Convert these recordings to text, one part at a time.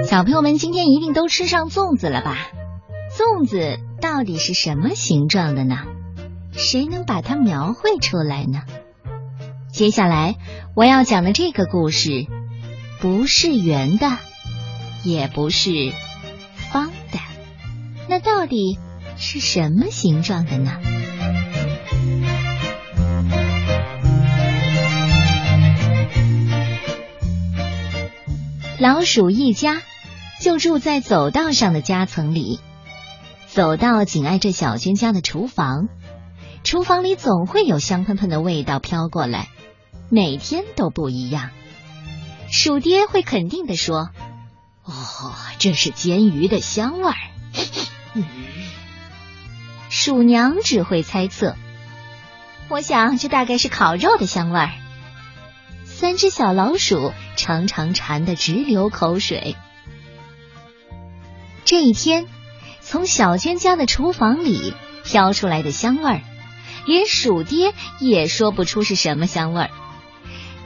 小朋友们今天一定都吃上粽子了吧？粽子到底是什么形状的呢？谁能把它描绘出来呢？接下来我要讲的这个故事，不是圆的，也不是方的，那到底是什么形状的呢？老鼠一家就住在走道上的夹层里，走道紧挨着小娟家的厨房，厨房里总会有香喷喷的味道飘过来，每天都不一样。鼠爹会肯定的说：“哦，这是煎鱼的香味儿。”鼠娘只会猜测：“我想这大概是烤肉的香味儿。”三只小老鼠常常馋得直流口水。这一天，从小娟家的厨房里飘出来的香味儿，连鼠爹也说不出是什么香味儿。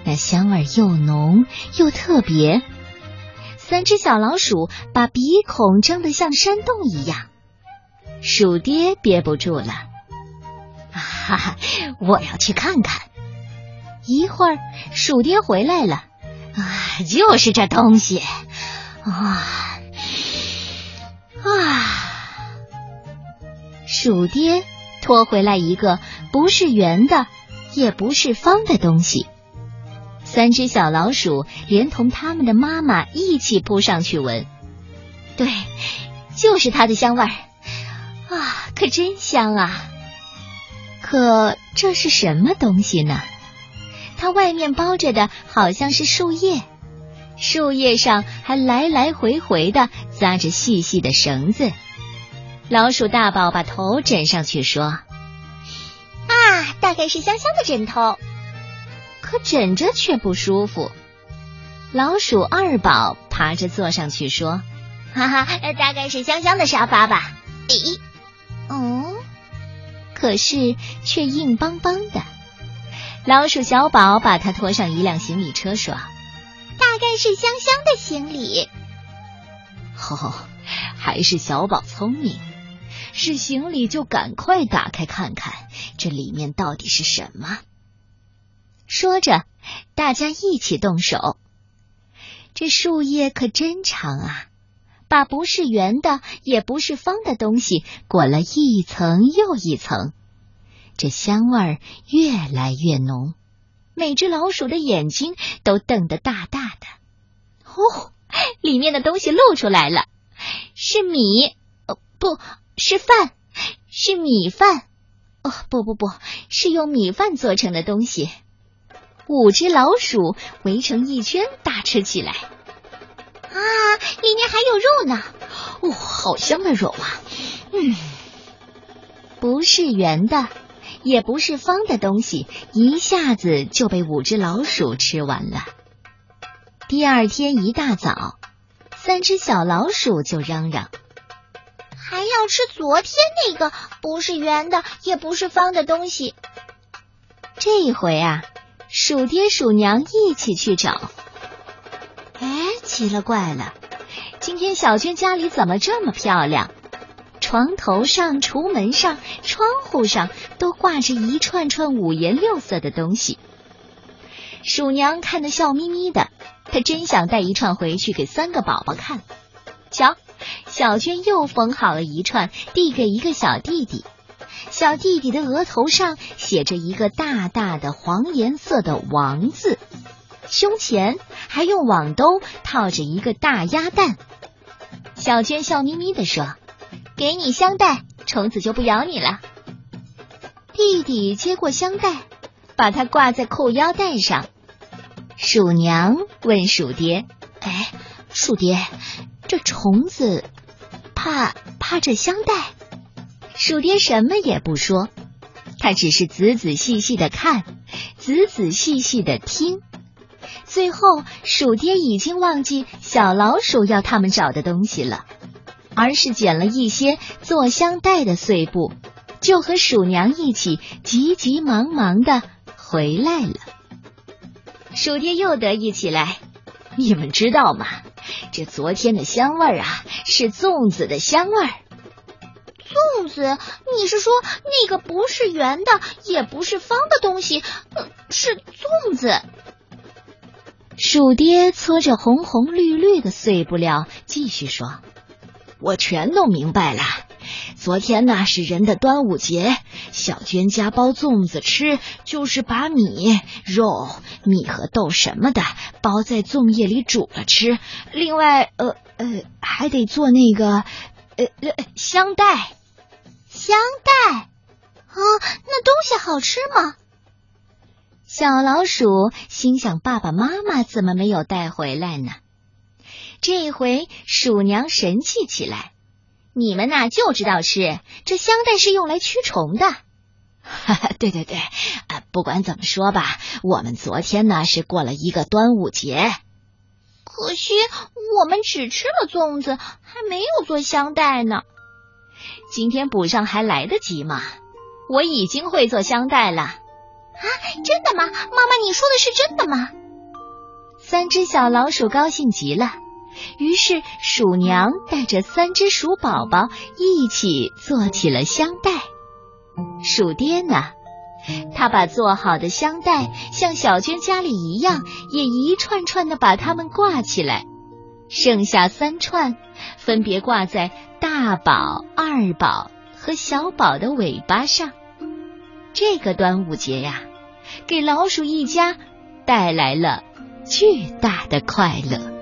那香味儿又浓又特别，三只小老鼠把鼻孔睁得像山洞一样。鼠爹憋不住了，哈哈，我要去看看。一会儿，鼠爹回来了，啊，就是这东西，啊啊！鼠爹拖回来一个不是圆的，也不是方的东西。三只小老鼠连同他们的妈妈一起扑上去闻，对，就是它的香味儿，啊，可真香啊！可这是什么东西呢？它外面包着的好像是树叶，树叶上还来来回回的扎着细细的绳子。老鼠大宝把头枕上去说：“啊，大概是香香的枕头。”可枕着却不舒服。老鼠二宝爬着坐上去说：“哈哈，大概是香香的沙发吧。”咦，哦，可是却硬邦邦的。老鼠小宝把它拖上一辆行李车，说：“大概是香香的行李。”哦，还是小宝聪明，是行李就赶快打开看看，这里面到底是什么。说着，大家一起动手。这树叶可真长啊，把不是圆的也不是方的东西裹了一层又一层。这香味儿越来越浓，每只老鼠的眼睛都瞪得大大的。哦，里面的东西露出来了，是米，哦，不是饭，是米饭。哦，不不不，是用米饭做成的东西。五只老鼠围成一圈，大吃起来。啊，里面还有肉呢！哦，好香的肉啊！嗯，不是圆的。也不是方的东西，一下子就被五只老鼠吃完了。第二天一大早，三只小老鼠就嚷嚷：“还要吃昨天那个不是圆的也不是方的东西。”这一回啊，鼠爹鼠娘一起去找。哎，奇了怪了，今天小娟家里怎么这么漂亮？床头上、橱门上、窗户上都挂着一串串五颜六色的东西。鼠娘看得笑眯眯的，她真想带一串回去给三个宝宝看。瞧，小娟又缝好了一串，递给一个小弟弟。小弟弟的额头上写着一个大大的黄颜色的王字，胸前还用网兜套着一个大鸭蛋。小娟笑眯眯的说。给你香袋，虫子就不咬你了。弟弟接过香袋，把它挂在裤腰带上。鼠娘问鼠爹：“哎，鼠爹，这虫子怕怕这香袋？”鼠爹什么也不说，他只是仔仔细细的看，仔仔细细的听。最后，鼠爹已经忘记小老鼠要他们找的东西了。而是捡了一些做香袋的碎布，就和鼠娘一起急急忙忙的回来了。鼠爹又得意起来，你们知道吗？这昨天的香味儿啊，是粽子的香味儿。粽子？你是说那个不是圆的，也不是方的东西，是粽子？鼠爹搓着红红绿绿的碎布料，继续说：“我全都明白了。昨天呢是人的端午节，小娟家包粽子吃，就是把米、肉、米和豆什么的包在粽叶里煮了吃。另外，呃呃，还得做那个呃香袋。香袋啊，那东西好吃吗？”小老鼠心想：“爸爸妈妈怎么没有带回来呢？”这回鼠娘神气起来：“你们呐就知道吃，这香袋是用来驱虫的。”哈哈，对对对，啊，不管怎么说吧，我们昨天呢是过了一个端午节，可惜我们只吃了粽子，还没有做香袋呢。今天补上还来得及吗？我已经会做香袋了。啊，真的吗？妈妈，你说的是真的吗？三只小老鼠高兴极了，于是鼠娘带着三只鼠宝宝一起做起了香袋。鼠爹呢，他把做好的香袋像小娟家里一样，也一串串的把它们挂起来，剩下三串分别挂在大宝、二宝和小宝的尾巴上。这个端午节呀，给老鼠一家带来了巨大的快乐。